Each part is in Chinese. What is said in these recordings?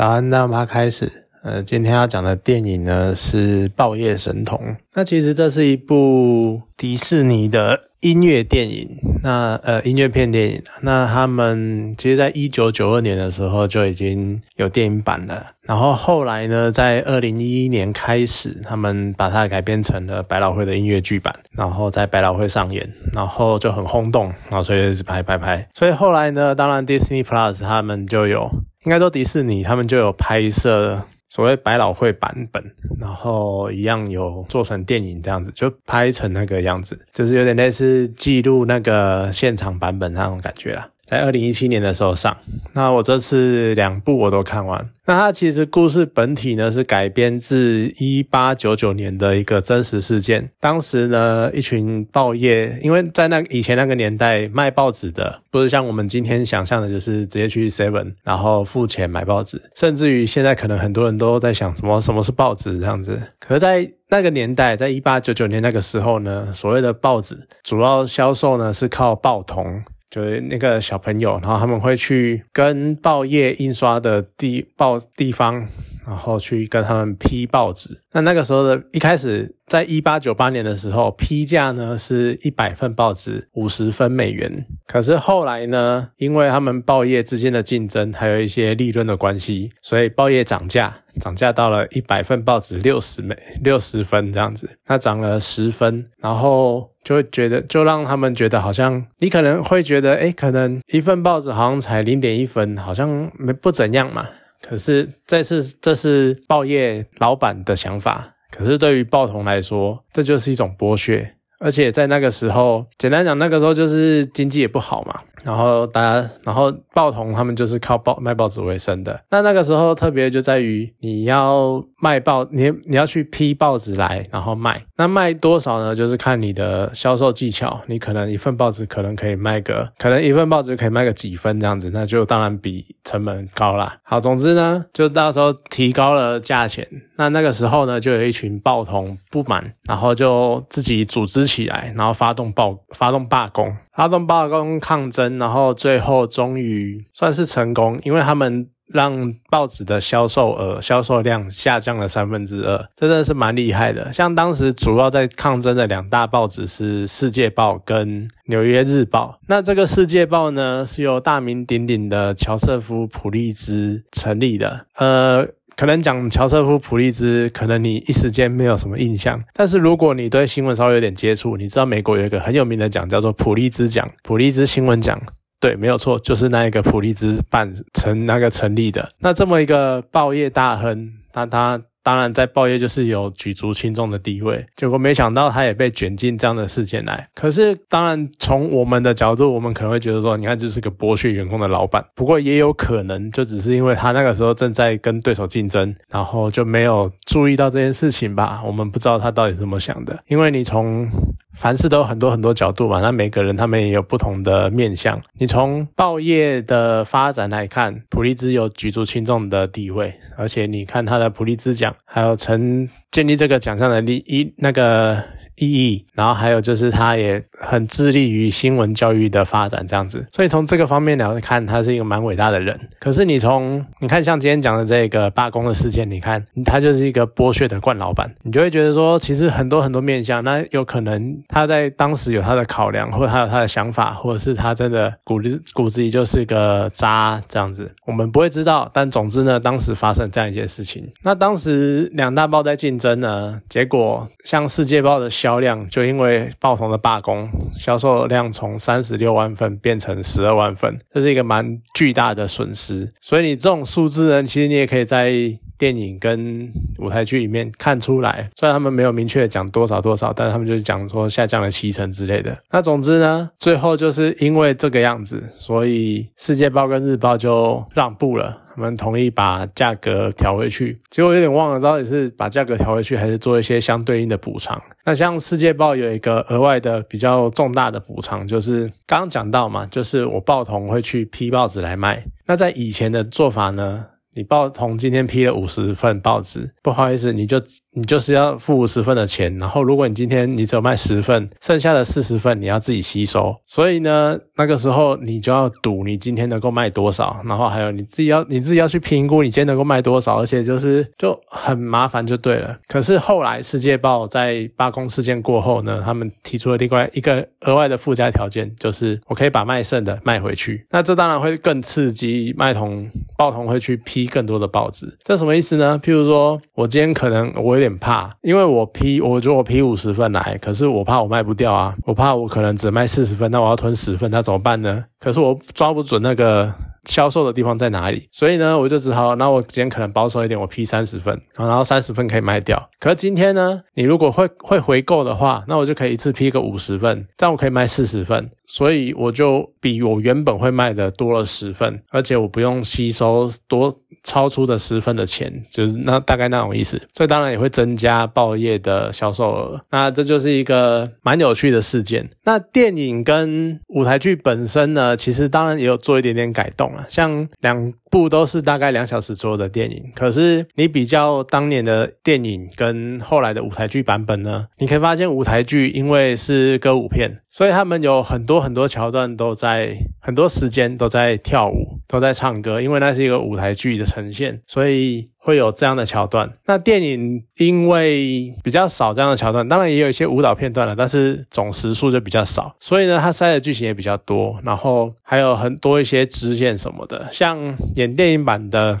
早安，那么开始。呃，今天要讲的电影呢是《爆叶神童》。那其实这是一部迪士尼的音乐电影，那呃音乐片电影。那他们其实在一九九二年的时候就已经有电影版了。然后后来呢，在二零一一年开始，他们把它改编成了百老汇的音乐剧版，然后在百老汇上演，然后就很轰动，然后所以一直拍拍拍。所以后来呢，当然 Disney Plus 他们就有，应该说迪士尼他们就有拍摄。所谓百老汇版本，然后一样有做成电影这样子，就拍成那个样子，就是有点类似记录那个现场版本那种感觉啦。在二零一七年的时候上，那我这次两部我都看完。那它其实故事本体呢是改编自一八九九年的一个真实事件。当时呢，一群报业，因为在那以前那个年代卖报纸的，不是像我们今天想象的，就是直接去 Seven 然后付钱买报纸，甚至于现在可能很多人都在想什么什么是报纸这样子。可是，在那个年代，在一八九九年那个时候呢，所谓的报纸主要销售呢是靠报童。就是那个小朋友，然后他们会去跟报业印刷的地报地方。然后去跟他们批报纸。那那个时候的一开始，在一八九八年的时候，批价呢是一百份报纸五十分美元。可是后来呢，因为他们报业之间的竞争，还有一些利润的关系，所以报业涨价，涨价到了一百份报纸六十美六十分这样子。它涨了十分，然后就会觉得，就让他们觉得好像你可能会觉得，哎，可能一份报纸好像才零点一分，好像没不怎样嘛。可是这是这是报业老板的想法，可是对于报童来说，这就是一种剥削。而且在那个时候，简单讲，那个时候就是经济也不好嘛。然后大家，然后报童他们就是靠报卖报纸为生的。那那个时候特别就在于你要卖报，你你要去批报纸来，然后卖。那卖多少呢？就是看你的销售技巧。你可能一份报纸可能可以卖个，可能一份报纸可以卖个几分这样子，那就当然比成本高啦。好，总之呢，就到时候提高了价钱。那那个时候呢，就有一群暴徒不满，然后就自己组织起来，然后发动暴发动罢工，发动罢工抗争。然后最后终于算是成功，因为他们让报纸的销售额、销售量下降了三分之二，真的是蛮厉害的。像当时主要在抗争的两大报纸是《世界报》跟《纽约日报》。那这个《世界报》呢，是由大名鼎鼎的乔瑟夫·普利兹成立的。呃。可能讲乔瑟夫·普利兹，可能你一时间没有什么印象。但是如果你对新闻稍微有点接触，你知道美国有一个很有名的奖叫做普利兹奖，普利兹新闻奖。对，没有错，就是那一个普利兹办成那个成立的。那这么一个报业大亨，那他。当然，在报业就是有举足轻重的地位，结果没想到他也被卷进这样的事件来。可是，当然从我们的角度，我们可能会觉得说，你看这是个剥削员工的老板。不过也有可能，就只是因为他那个时候正在跟对手竞争，然后就没有注意到这件事情吧。我们不知道他到底怎么想的，因为你从。凡事都有很多很多角度嘛，那每个人他们也有不同的面相。你从报业的发展来看，普利兹有举足轻重的地位，而且你看他的普利兹奖，还有曾建立这个奖项的利益那个。意义，然后还有就是他也很致力于新闻教育的发展，这样子。所以从这个方面来看，他是一个蛮伟大的人。可是你从你看像今天讲的这个罢工的事件，你看他就是一个剥削的惯老板，你就会觉得说，其实很多很多面向，那有可能他在当时有他的考量，或者他有他的想法，或者是他真的骨子骨子里就是个渣这样子，我们不会知道。但总之呢，当时发生这样一件事情，那当时两大报在竞争呢，结果像世界报的销。量就因为报童的罢工，销售量从三十六万份变成十二万份，这是一个蛮巨大的损失。所以你这种数字呢，其实你也可以在电影跟舞台剧里面看出来。虽然他们没有明确讲多少多少，但是他们就是讲说下降了七成之类的。那总之呢，最后就是因为这个样子，所以世界报跟日报就让步了。我们同意把价格调回去，结果有点忘了到底是把价格调回去，还是做一些相对应的补偿。那像《世界报》有一个额外的比较重大的补偿，就是刚刚讲到嘛，就是我报童会去批报纸来卖。那在以前的做法呢，你报童今天批了五十份报纸，不好意思，你就你就是要付五十份的钱。然后如果你今天你只有卖十份，剩下的四十份你要自己吸收。所以呢，那个时候你就要赌你今天能够卖多少，然后还有你自己要你自己要去评估你今天能够卖多少，而且就是就很麻烦就对了。可是后来世界报在罢工事件过后呢，他们提出了另外一个额外的附加条件，就是我可以把卖剩的卖回去。那这当然会更刺激卖童报童会去批批更多的报纸。这什么意思呢？譬如说我今天可能我有点怕，因为我批，我觉得我批五十份来，可是我怕我卖不掉啊，我怕我可能只卖四十份，那我要吞十份，那怎么办呢？可是我抓不准那个。销售的地方在哪里？所以呢，我就只好，那我今天可能保守一点，我批三十份，然后三十份可以卖掉。可是今天呢，你如果会会回购的话，那我就可以一次批个五十份，这样我可以卖四十份，所以我就比我原本会卖的多了十份，而且我不用吸收多超出的十份的钱，就是那大概那种意思。所以当然也会增加报业的销售额。那这就是一个蛮有趣的事件。那电影跟舞台剧本身呢，其实当然也有做一点点改动啊。像两部都是大概两小时左右的电影，可是你比较当年的电影跟后来的舞台剧版本呢，你可以发现舞台剧因为是歌舞片，所以他们有很多很多桥段都在很多时间都在跳舞，都在唱歌，因为那是一个舞台剧的呈现，所以。会有这样的桥段。那电影因为比较少这样的桥段，当然也有一些舞蹈片段了，但是总时数就比较少，所以呢，它塞的剧情也比较多，然后还有很多一些支线什么的，像演电影版的。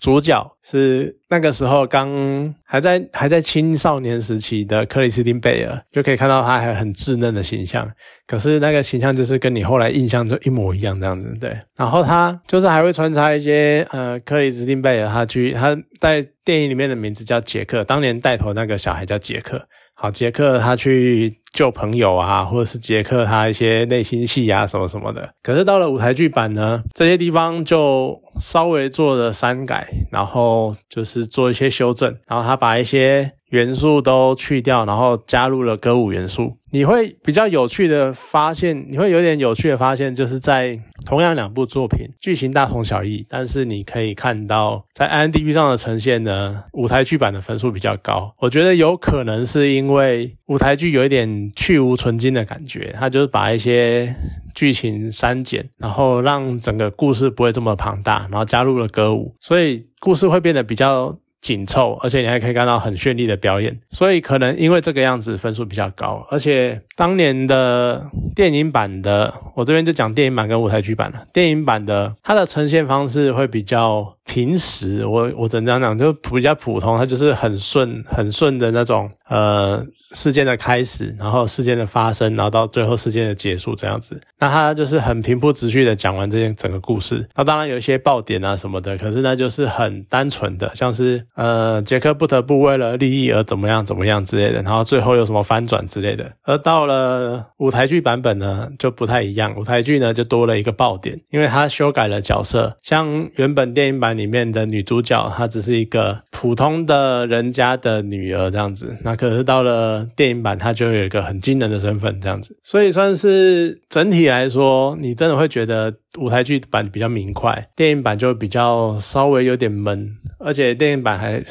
主角是那个时候刚还在还在青少年时期的克里斯汀贝尔，就可以看到他还很稚嫩的形象。可是那个形象就是跟你后来印象就一模一样这样子，对。然后他就是还会穿插一些呃，克里斯汀贝尔他去他在电影里面的名字叫杰克，当年带头那个小孩叫杰克。好，杰克他去救朋友啊，或者是杰克他一些内心戏啊，什么什么的。可是到了舞台剧版呢，这些地方就稍微做了删改，然后就是做一些修正，然后他把一些。元素都去掉，然后加入了歌舞元素，你会比较有趣的发现，你会有点有趣的发现，就是在同样两部作品，剧情大同小异，但是你可以看到在 i n d b 上的呈现呢，舞台剧版的分数比较高。我觉得有可能是因为舞台剧有一点去无存精的感觉，它就是把一些剧情删减，然后让整个故事不会这么庞大，然后加入了歌舞，所以故事会变得比较。紧凑，而且你还可以看到很绚丽的表演，所以可能因为这个样子分数比较高。而且当年的电影版的，我这边就讲电影版跟舞台剧版了。电影版的它的呈现方式会比较平实，我我怎样讲就比较普通，它就是很顺很顺的那种呃。事件的开始，然后事件的发生，然后到最后事件的结束，这样子。那他就是很平铺直叙的讲完这件整个故事。那当然有一些爆点啊什么的，可是那就是很单纯的，像是呃杰克不得不为了利益而怎么样怎么样之类的，然后最后有什么翻转之类的。而到了舞台剧版本呢，就不太一样。舞台剧呢就多了一个爆点，因为他修改了角色，像原本电影版里面的女主角，她只是一个普通的人家的女儿这样子。那可是到了电影版它就有一个很惊人的身份，这样子，所以算是整体来说，你真的会觉得舞台剧版比较明快，电影版就比较稍微有点闷，而且电影版还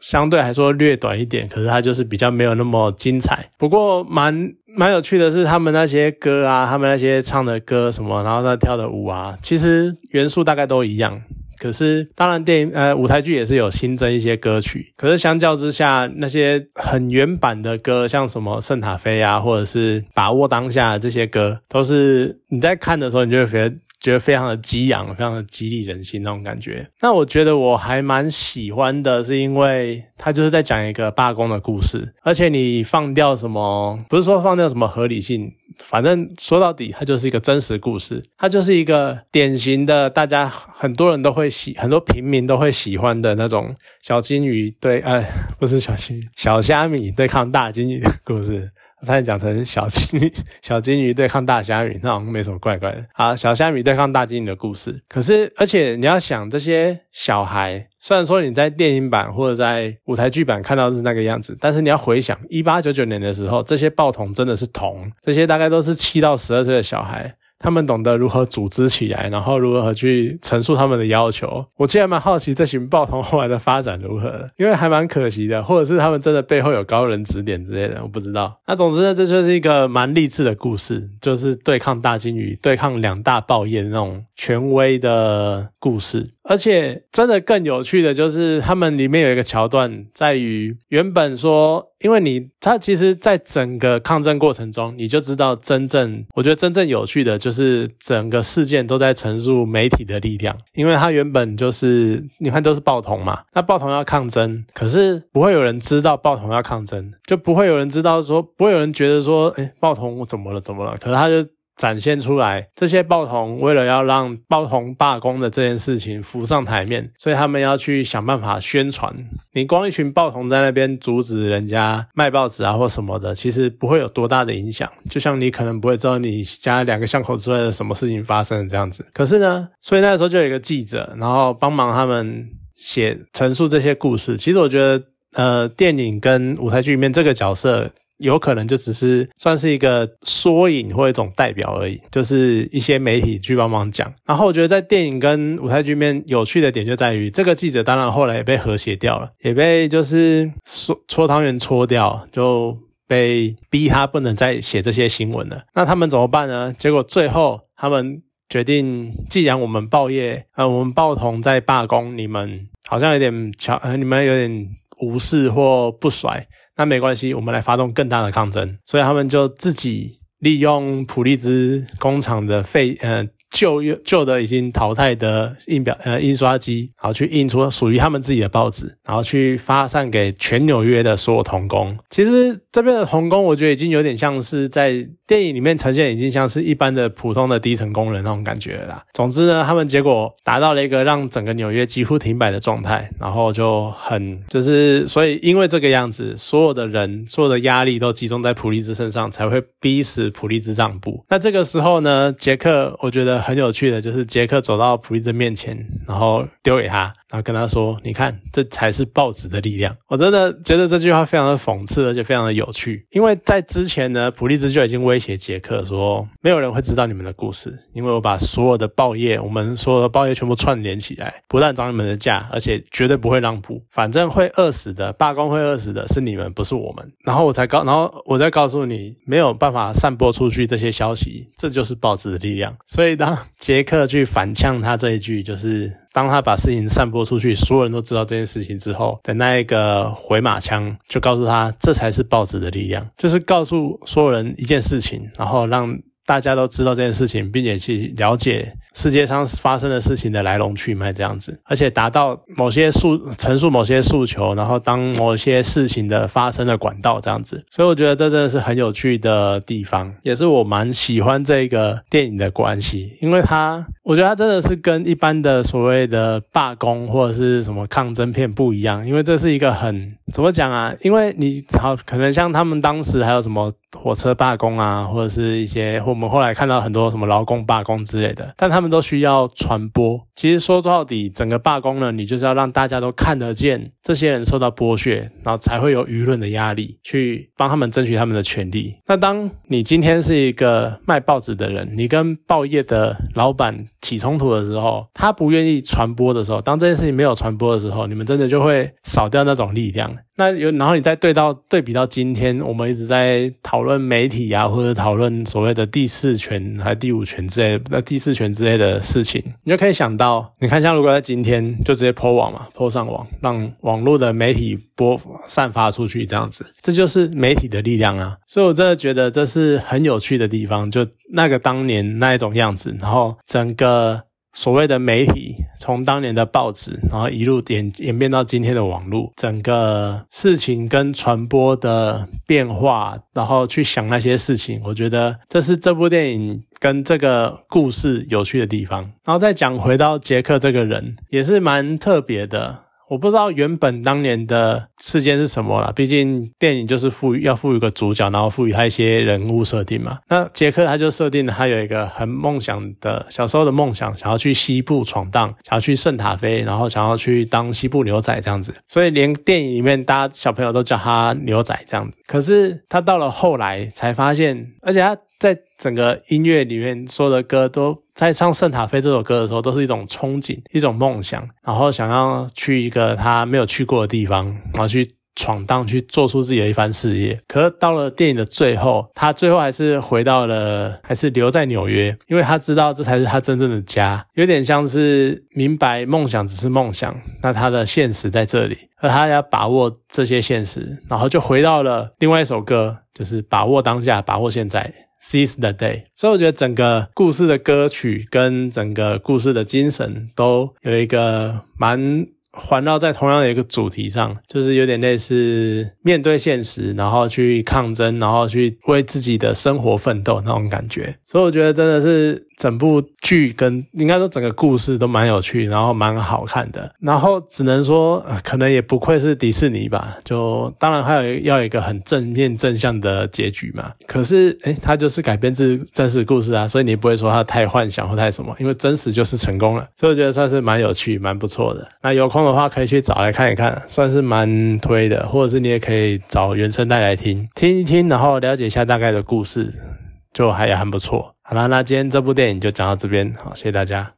相对来说略短一点，可是它就是比较没有那么精彩。不过蛮蛮有趣的是，他们那些歌啊，他们那些唱的歌什么，然后他跳的舞啊，其实元素大概都一样。可是，当然，电影呃舞台剧也是有新增一些歌曲。可是相较之下，那些很原版的歌，像什么《圣塔菲》啊，或者是《把握当下》这些歌，都是你在看的时候，你就会觉得觉得非常的激昂，非常的激励人心那种感觉。那我觉得我还蛮喜欢的，是因为它就是在讲一个罢工的故事，而且你放掉什么，不是说放掉什么合理性。反正说到底，它就是一个真实故事，它就是一个典型的大家很多人都会喜，很多平民都会喜欢的那种小金鱼对，呃，不是小金鱼，小虾米对抗大金鱼的故事。差点讲成小金小金鱼对抗大虾米，那好像没什么怪怪的。好，小虾米对抗大金鱼的故事，可是而且你要想这些小孩。虽然说你在电影版或者在舞台剧版看到是那个样子，但是你要回想一八九九年的时候，这些报童真的是童，这些大概都是七到十二岁的小孩，他们懂得如何组织起来，然后如何去陈述他们的要求。我其实蛮好奇这群报童后来的发展如何，因为还蛮可惜的，或者是他们真的背后有高人指点之类的，我不知道。那总之呢，这就是一个蛮励志的故事，就是对抗大金鱼、对抗两大报业那种权威的故事。而且真的更有趣的就是，他们里面有一个桥段，在于原本说，因为你他其实，在整个抗争过程中，你就知道真正，我觉得真正有趣的就是整个事件都在陈述媒体的力量，因为他原本就是你看都是报童嘛，那报童要抗争，可是不会有人知道报童要抗争，就不会有人知道说，不会有人觉得说，哎，报童怎么了，怎么了？可是他就。展现出来，这些报童为了要让报童罢工的这件事情浮上台面，所以他们要去想办法宣传。你光一群报童在那边阻止人家卖报纸啊或什么的，其实不会有多大的影响。就像你可能不会知道你家两个巷口之外的什么事情发生这样子。可是呢，所以那时候就有一个记者，然后帮忙他们写陈述这些故事。其实我觉得，呃，电影跟舞台剧里面这个角色。有可能就只是算是一个缩影或一种代表而已，就是一些媒体去帮忙讲。然后我觉得在电影跟舞台剧面有趣的点就在于，这个记者当然后来也被和谐掉了，也被就是搓搓汤圆搓掉，就被逼他不能再写这些新闻了。那他们怎么办呢？结果最后他们决定，既然我们报业呃我们报童在罢工，你们好像有点巧，你们有点无视或不甩。那没关系，我们来发动更大的抗争。所以他们就自己利用普利兹工厂的废呃旧旧的已经淘汰的印表呃印刷机，然后去印出属于他们自己的报纸，然后去发散给全纽约的所有童工。其实这边的童工，我觉得已经有点像是在。电影里面呈现已经像是一般的普通的低层工人那种感觉了啦。总之呢，他们结果达到了一个让整个纽约几乎停摆的状态，然后就很就是所以因为这个样子，所有的人所有的压力都集中在普利兹身上，才会逼死普利兹让步。那这个时候呢，杰克我觉得很有趣的就是杰克走到普利兹面前，然后丢给他。然后跟他说：“你看，这才是报纸的力量。”我真的觉得这句话非常的讽刺，而且非常的有趣。因为在之前呢，普利兹就已经威胁杰克说：“没有人会知道你们的故事，因为我把所有的报业，我们所有的报业全部串联起来，不但涨你们的价，而且绝对不会让步。反正会饿死的，罢工会饿死的是你们，不是我们。然后我才告，然后我再告诉你，没有办法散播出去这些消息，这就是报纸的力量。所以当杰克去反呛他这一句，就是。当他把事情散播出去，所有人都知道这件事情之后的那一个回马枪，就告诉他，这才是报纸的力量，就是告诉所有人一件事情，然后让。大家都知道这件事情，并且去了解世界上发生的事情的来龙去脉，这样子，而且达到某些诉陈述某些诉求，然后当某些事情的发生的管道，这样子。所以我觉得这真的是很有趣的地方，也是我蛮喜欢这个电影的关系，因为它，我觉得它真的是跟一般的所谓的罢工或者是什么抗争片不一样，因为这是一个很怎么讲啊？因为你好可能像他们当时还有什么。火车罢工啊，或者是一些，我们后来看到很多什么劳工罢工之类的，但他们都需要传播。其实说到底，整个罢工呢，你就是要让大家都看得见这些人受到剥削，然后才会有舆论的压力去帮他们争取他们的权利。那当你今天是一个卖报纸的人，你跟报业的老板起冲突的时候，他不愿意传播的时候，当这件事情没有传播的时候，你们真的就会少掉那种力量。那有，然后你再对到对比到今天，我们一直在讨论媒体啊，或者讨论所谓的第四权还是第五权之类，那第四权之类的事情，你就可以想到，你看像如果在今天就直接抛网嘛，抛上网，让网络的媒体播散发出去这样子，这就是媒体的力量啊！所以我真的觉得这是很有趣的地方，就那个当年那一种样子，然后整个。所谓的媒体，从当年的报纸，然后一路演演变到今天的网络，整个事情跟传播的变化，然后去想那些事情，我觉得这是这部电影跟这个故事有趣的地方。然后再讲回到杰克这个人，也是蛮特别的。我不知道原本当年的事件是什么了，毕竟电影就是赋予要赋予个主角，然后赋予他一些人物设定嘛。那杰克他就设定了他有一个很梦想的小时候的梦想，想要去西部闯荡，想要去圣塔菲，然后想要去当西部牛仔这样子。所以连电影里面大家小朋友都叫他牛仔这样子。可是他到了后来才发现，而且他。在整个音乐里面，所有的歌都在唱《圣塔菲》这首歌的时候，都是一种憧憬，一种梦想，然后想要去一个他没有去过的地方，然后去。闯荡去做出自己的一番事业，可是到了电影的最后，他最后还是回到了，还是留在纽约，因为他知道这才是他真正的家，有点像是明白梦想只是梦想，那他的现实在这里，而他要把握这些现实，然后就回到了另外一首歌，就是把握当下，把握现在，seize the day。所以我觉得整个故事的歌曲跟整个故事的精神都有一个蛮。环绕在同样的一个主题上，就是有点类似面对现实，然后去抗争，然后去为自己的生活奋斗那种感觉。所以我觉得真的是。整部剧跟应该说整个故事都蛮有趣，然后蛮好看的。然后只能说，可能也不愧是迪士尼吧。就当然还有要有一个很正面正向的结局嘛。可是，诶，它就是改编自真实故事啊，所以你不会说它太幻想或太什么，因为真实就是成功了。所以我觉得算是蛮有趣、蛮不错的。那有空的话可以去找来看一看，算是蛮推的。或者是你也可以找原声带来听听一听，然后了解一下大概的故事。就还也很不错。好啦，那今天这部电影就讲到这边，好，谢谢大家。